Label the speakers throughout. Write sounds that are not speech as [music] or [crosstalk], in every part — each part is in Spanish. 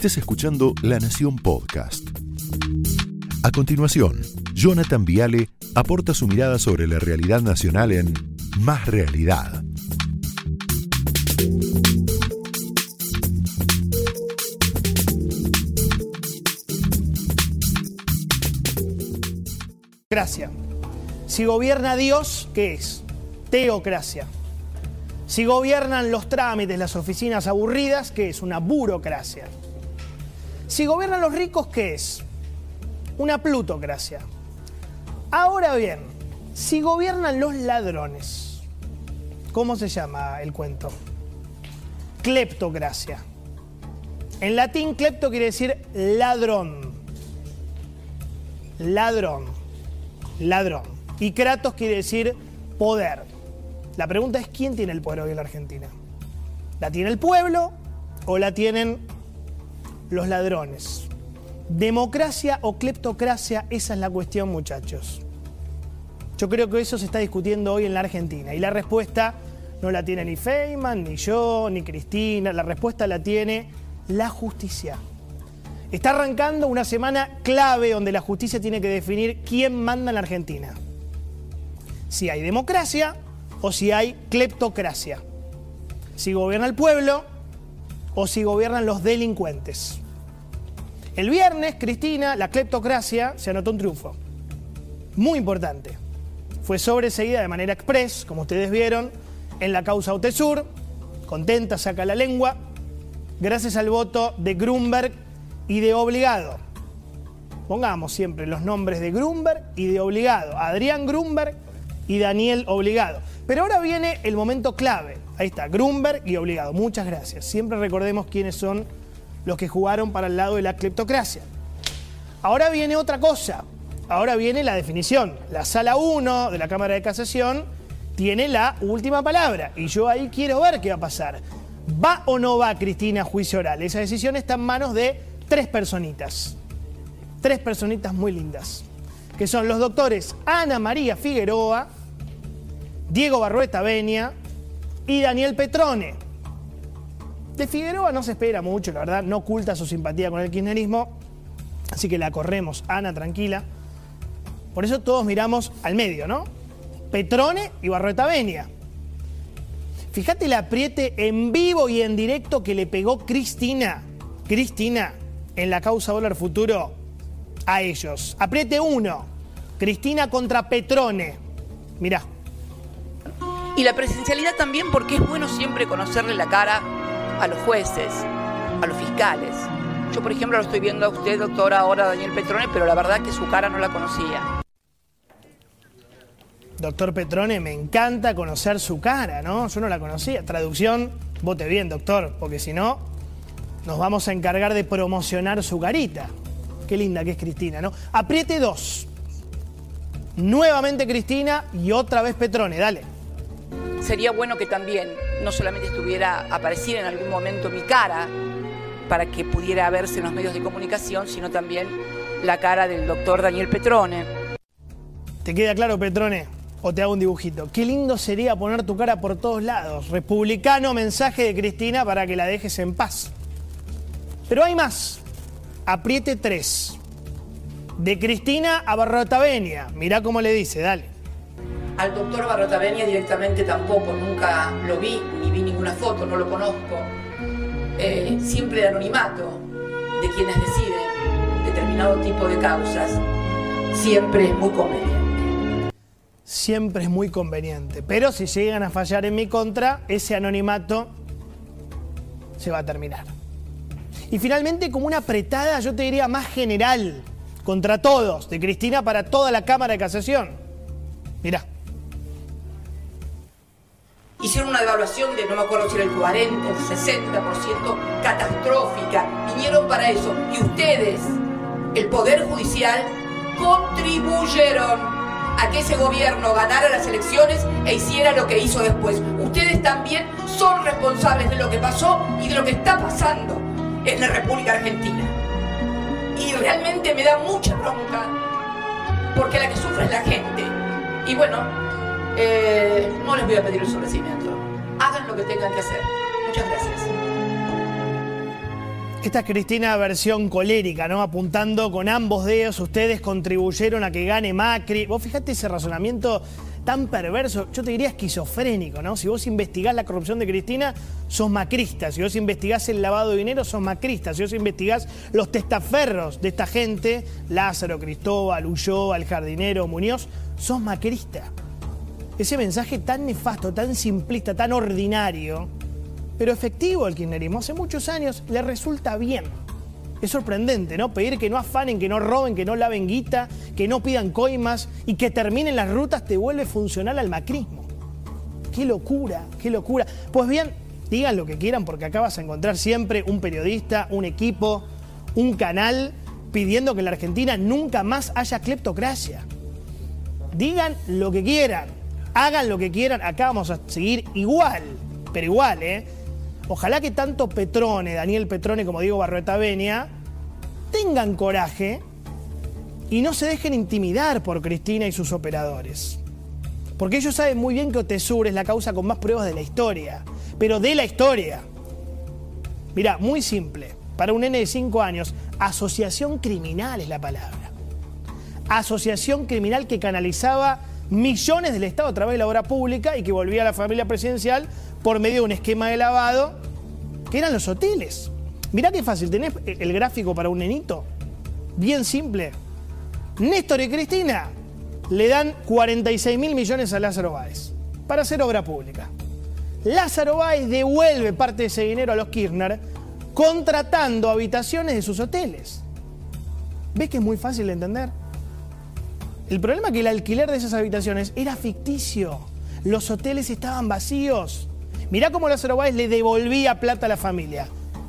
Speaker 1: estés escuchando La Nación Podcast. A continuación, Jonathan Viale aporta su mirada sobre la realidad nacional en Más Realidad.
Speaker 2: Gracia. Si gobierna Dios, ¿qué es? Teocracia. Si gobiernan los trámites, las oficinas aburridas, ¿qué es? Una burocracia. Si gobiernan los ricos, ¿qué es? Una plutocracia. Ahora bien, si gobiernan los ladrones, ¿cómo se llama el cuento? Cleptocracia. En latín, clepto quiere decir ladrón. Ladrón. Ladrón. Y kratos quiere decir poder. La pregunta es quién tiene el poder hoy en la Argentina. ¿La tiene el pueblo o la tienen los ladrones? ¿Democracia o cleptocracia? Esa es la cuestión, muchachos. Yo creo que eso se está discutiendo hoy en la Argentina. Y la respuesta no la tiene ni Feynman, ni yo, ni Cristina. La respuesta la tiene la justicia. Está arrancando una semana clave donde la justicia tiene que definir quién manda en la Argentina. Si hay democracia o si hay cleptocracia. Si gobierna el pueblo o si gobiernan los delincuentes. El viernes, Cristina, la cleptocracia se anotó un triunfo. Muy importante. Fue sobreseguida de manera express, como ustedes vieron, en la causa Otesur. Contenta, saca la lengua. Gracias al voto de Grunberg y de Obligado. Pongamos siempre los nombres de Grunberg y de Obligado. Adrián Grunberg y Daniel Obligado. Pero ahora viene el momento clave. Ahí está, Grunberg y Obligado. Muchas gracias. Siempre recordemos quiénes son los que jugaron para el lado de la cleptocracia. Ahora viene otra cosa. Ahora viene la definición. La sala 1 de la Cámara de Casación tiene la última palabra. Y yo ahí quiero ver qué va a pasar. ¿Va o no va Cristina a juicio oral? Esa decisión está en manos de tres personitas. Tres personitas muy lindas. Que son los doctores Ana María Figueroa, Diego Barrueta Benia y Daniel Petrone. De Figueroa no se espera mucho, la verdad, no oculta su simpatía con el kirchnerismo, así que la corremos, Ana, tranquila. Por eso todos miramos al medio, ¿no? Petrone y Barrueta Benia. Fíjate el apriete en vivo y en directo que le pegó Cristina, Cristina, en la causa dólar futuro a ellos. Apriete uno, Cristina contra Petrone. Mirá.
Speaker 3: Y la presencialidad también porque es bueno siempre conocerle la cara a los jueces, a los fiscales. Yo, por ejemplo, lo estoy viendo a usted, doctora, ahora Daniel Petrone, pero la verdad que su cara no la conocía.
Speaker 2: Doctor Petrone, me encanta conocer su cara, ¿no? Yo no la conocía. Traducción, vote bien, doctor, porque si no, nos vamos a encargar de promocionar su carita. Qué linda que es Cristina, ¿no? Apriete dos. Nuevamente Cristina y otra vez Petrone, dale
Speaker 3: sería bueno que también no solamente estuviera apareciera en algún momento mi cara para que pudiera verse en los medios de comunicación, sino también la cara del doctor Daniel Petrone.
Speaker 2: ¿Te queda claro, Petrone? O te hago un dibujito. Qué lindo sería poner tu cara por todos lados. Republicano mensaje de Cristina para que la dejes en paz. Pero hay más. Apriete tres. De Cristina a Barrotavenia. Mirá cómo le dice, dale.
Speaker 3: Al doctor Barrotavenia directamente tampoco, nunca lo vi, ni vi ninguna foto, no lo conozco. Eh, siempre de anonimato de quienes deciden determinado tipo de causas, siempre es muy conveniente.
Speaker 2: Siempre es muy conveniente, pero si llegan a fallar en mi contra, ese anonimato se va a terminar. Y finalmente, como una apretada, yo te diría más general, contra todos, de Cristina para toda la Cámara de Casación. Mirá
Speaker 3: hicieron una devaluación de, no me acuerdo si era el 40, el 60%, catastrófica. Vinieron para eso. Y ustedes, el Poder Judicial, contribuyeron a que ese gobierno ganara las elecciones e hiciera lo que hizo después. Ustedes también son responsables de lo que pasó y de lo que está pasando en la República Argentina. Y realmente me da mucha bronca, porque la que sufre es la gente. Y bueno, eh, no les voy a pedir el sobrecimiento. Hagan lo que tengan que hacer. Muchas gracias.
Speaker 2: Esta es Cristina versión colérica, ¿no? Apuntando con ambos dedos, ustedes contribuyeron a que gane Macri. Vos fijate ese razonamiento tan perverso, yo te diría esquizofrénico, ¿no? Si vos investigás la corrupción de Cristina, sos macrista. Si vos investigás el lavado de dinero, sos macrista. Si vos investigás los testaferros de esta gente, Lázaro, Cristóbal, Ulloa, el jardinero, Muñoz, sos macrista. Ese mensaje tan nefasto, tan simplista, tan ordinario, pero efectivo el kirchnerismo, hace muchos años le resulta bien. Es sorprendente, ¿no? Pedir que no afanen, que no roben, que no laven guita, que no pidan coimas y que terminen las rutas te vuelve funcional al macrismo. Qué locura, qué locura. Pues bien, digan lo que quieran porque acá vas a encontrar siempre un periodista, un equipo, un canal pidiendo que en la Argentina nunca más haya cleptocracia. Digan lo que quieran, hagan lo que quieran, acá vamos a seguir igual, pero igual, ¿eh? Ojalá que tanto Petrone, Daniel Petrone como Diego Barroeta Benia, tengan coraje y no se dejen intimidar por Cristina y sus operadores. Porque ellos saben muy bien que Otesur es la causa con más pruebas de la historia, pero de la historia. Mira, muy simple. Para un nene de 5 años, asociación criminal es la palabra. Asociación criminal que canalizaba millones del Estado a través de la obra pública y que volvía a la familia presidencial por medio de un esquema de lavado, que eran los hoteles. Mirá qué fácil, tenés el gráfico para un nenito, bien simple. Néstor y Cristina le dan 46 mil millones a Lázaro Báez para hacer obra pública. Lázaro Báez devuelve parte de ese dinero a los Kirchner contratando habitaciones de sus hoteles. ¿Ves que es muy fácil de entender? El problema es que el alquiler de esas habitaciones era ficticio. Los hoteles estaban vacíos. Mirá cómo Lázaro Báez le devolvía plata a la familia.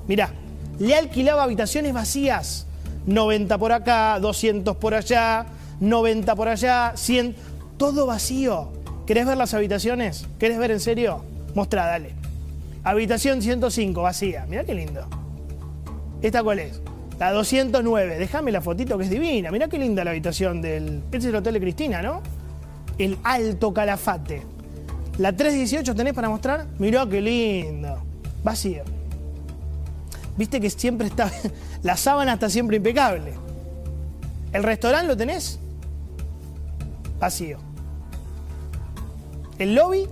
Speaker 2: Mirá, le alquilaba habitaciones vacías. 90 por acá, 200 por allá, 90 por allá, 100, todo vacío. ¿Querés ver las habitaciones? ¿Querés ver en serio? Mostra, dale. Habitación 105, vacía. Mirá qué lindo. ¿Esta cuál es? La 209. Déjame la fotito que es divina. Mirá qué linda la habitación del... Este es el Hotel de Cristina, ¿no? El Alto Calafate. La 318 tenés para mostrar. Mirá qué lindo. Vacío. Viste que siempre está. [laughs] La sábana está siempre impecable. ¿El restaurante lo tenés? Vacío. ¿El lobby?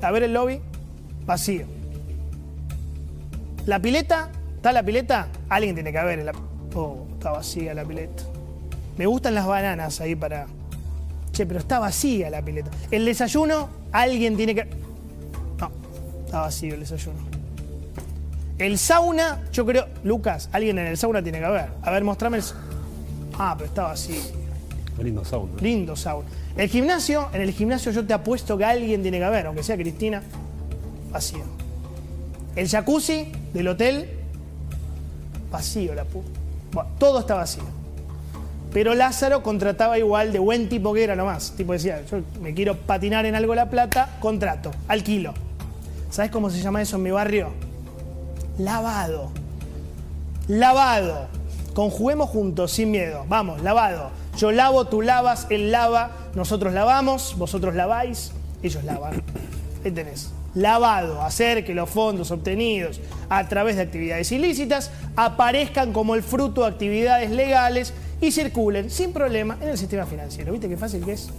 Speaker 2: A ver el lobby. Vacío. ¿La pileta? ¿Está la pileta? Alguien tiene que haber. En la... Oh, está vacía la pileta. Me gustan las bananas ahí para. Che, pero está vacía la pileta. ¿El desayuno? Alguien tiene que... No, está vacío el desayuno. El sauna, yo creo... Lucas, alguien en el sauna tiene que haber. A ver, mostrame el... Ah, pero está vacío.
Speaker 4: Lindo sauna.
Speaker 2: Lindo sauna. El gimnasio, en el gimnasio yo te apuesto que alguien tiene que haber, aunque sea Cristina, vacío. El jacuzzi del hotel, vacío la puta. Bueno, todo está vacío. Pero Lázaro contrataba igual de buen tipo que era nomás. Tipo decía, yo me quiero patinar en algo la plata, contrato, alquilo. ¿Sabes cómo se llama eso en mi barrio? Lavado. Lavado. Conjuguemos juntos, sin miedo. Vamos, lavado. Yo lavo, tú lavas, él lava, nosotros lavamos, vosotros laváis, ellos lavan. Ahí tenés. Lavado, hacer que los fondos obtenidos a través de actividades ilícitas aparezcan como el fruto de actividades legales y circulen sin problema en el sistema financiero. ¿Viste qué fácil que es?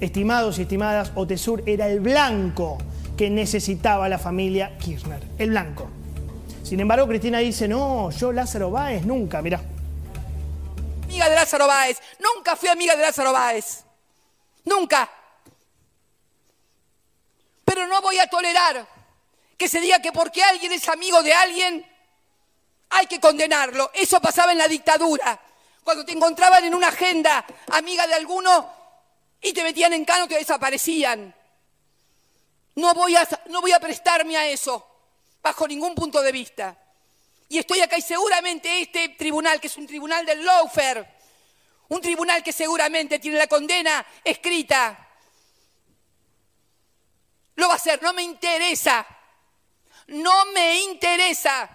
Speaker 2: Estimados y estimadas, Otesur era el blanco que necesitaba la familia Kirchner. El blanco. Sin embargo, Cristina dice, no, yo Lázaro Báez nunca, mirá.
Speaker 3: Amiga de Lázaro Báez, nunca fui amiga de Lázaro Báez. Nunca. Pero no voy a tolerar que se diga que porque alguien es amigo de alguien, hay que condenarlo. Eso pasaba en la dictadura cuando te encontraban en una agenda amiga de alguno y te metían en cano, te desaparecían. No voy a, no voy a prestarme a eso, bajo ningún punto de vista. Y estoy acá y seguramente este tribunal, que es un tribunal del lawfare, un tribunal que seguramente tiene la condena escrita, No me interesa. No me interesa.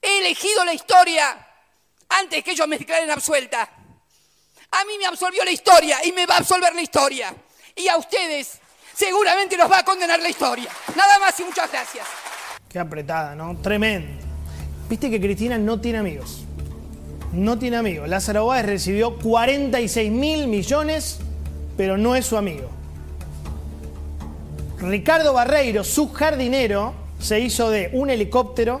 Speaker 3: He elegido la historia antes que ellos me declaren absuelta. A mí me absolvió la historia y me va a absolver la historia. Y a ustedes seguramente los va a condenar la historia. Nada más y muchas gracias.
Speaker 2: Qué apretada, ¿no? Tremendo. Viste que Cristina no tiene amigos. No tiene amigos. Lázaro Báez recibió 46 mil millones, pero no es su amigo. Ricardo Barreiro, su jardinero, se hizo de un helicóptero,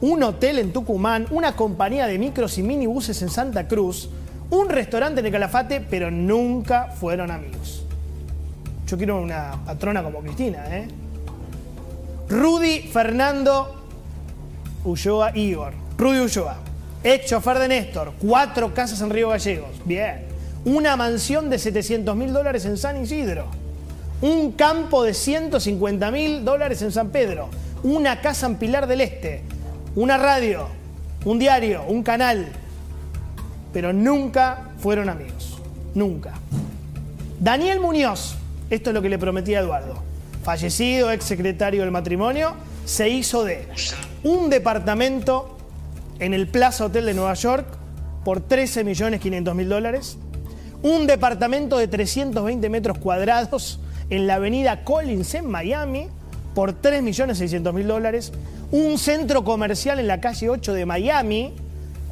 Speaker 2: un hotel en Tucumán, una compañía de micros y minibuses en Santa Cruz, un restaurante en el Calafate, pero nunca fueron amigos. Yo quiero una patrona como Cristina, ¿eh? Rudy Fernando Ulloa Igor. Rudy Ulloa. Ex chofer de Néstor. Cuatro casas en Río Gallegos. Bien. Una mansión de 700 mil dólares en San Isidro. Un campo de 150 mil dólares en San Pedro. Una casa en Pilar del Este. Una radio. Un diario. Un canal. Pero nunca fueron amigos. Nunca. Daniel Muñoz. Esto es lo que le prometía a Eduardo. Fallecido, ex secretario del matrimonio, se hizo de un departamento en el Plaza Hotel de Nueva York por 13 millones 500 mil dólares, un departamento de 320 metros cuadrados en la avenida Collins en Miami por 3 millones 600 mil dólares, un centro comercial en la calle 8 de Miami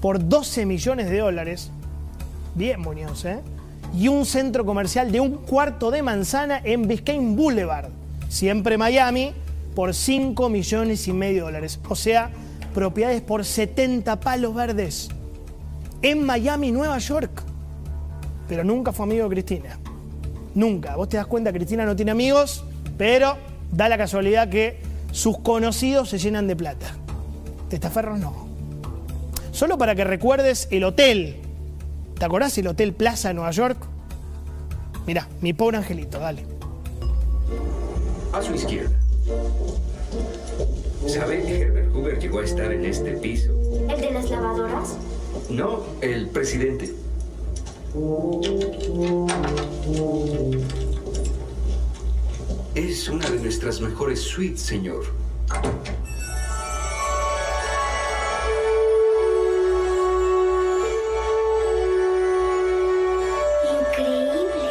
Speaker 2: por 12 millones de dólares. Bien, Muñoz, ¿eh? Y un centro comercial de un cuarto de manzana en Biscayne Boulevard, siempre Miami, por 5 millones y medio de dólares. O sea, propiedades por 70 palos verdes en Miami, Nueva York. Pero nunca fue amigo de Cristina. Nunca. Vos te das cuenta, Cristina no tiene amigos, pero da la casualidad que sus conocidos se llenan de plata. Testaferros no. Solo para que recuerdes el hotel. ¿Te acordás el Hotel Plaza de Nueva York? Mirá, mi pobre angelito, dale.
Speaker 4: A su izquierda. ¿Sabe que Herbert Hoover llegó a estar en este piso?
Speaker 5: ¿El de las lavadoras?
Speaker 4: No, el presidente. Es una de nuestras mejores suites, señor.
Speaker 5: Increíble.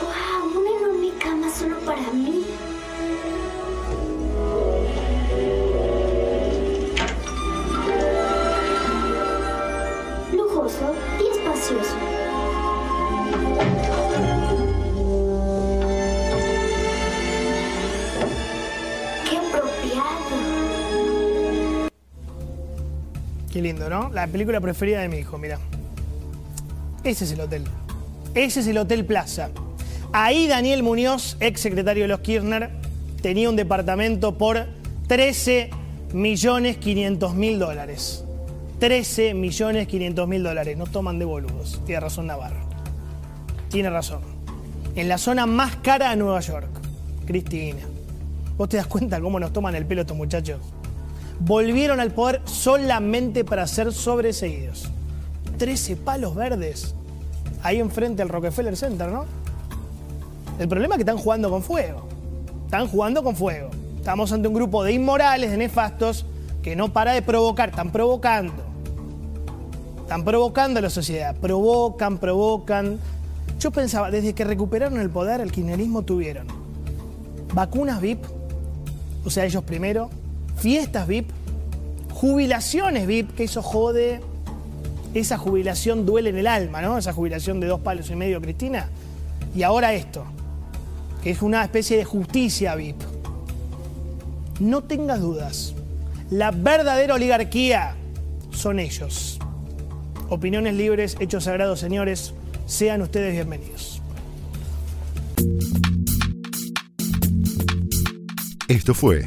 Speaker 5: ¡Wow! Una enorme cama solo para mí.
Speaker 2: La película preferida de mi hijo, mira. Ese es el hotel. Ese es el Hotel Plaza. Ahí Daniel Muñoz, ex secretario de los Kirchner, tenía un departamento por 13 millones 500 mil dólares. 13 millones 500 mil dólares. No toman de boludos. Tiene razón Navarro. Tiene razón. En la zona más cara de Nueva York. Cristina. ¿Vos te das cuenta cómo nos toman el pelo estos muchachos? Volvieron al poder solamente para ser sobreseídos. 13 palos verdes. Ahí enfrente al Rockefeller Center, ¿no? El problema es que están jugando con fuego. Están jugando con fuego. Estamos ante un grupo de inmorales, de nefastos, que no para de provocar, están provocando. Están provocando a la sociedad. Provocan, provocan. Yo pensaba, desde que recuperaron el poder, el kirchnerismo tuvieron vacunas VIP, o sea, ellos primero, fiestas VIP, jubilaciones VIP, que eso jode. Esa jubilación duele en el alma, ¿no? Esa jubilación de dos palos y medio, Cristina. Y ahora esto, que es una especie de justicia VIP. No tengas dudas, la verdadera oligarquía son ellos. Opiniones libres, hechos sagrados, señores, sean ustedes bienvenidos.
Speaker 1: Esto fue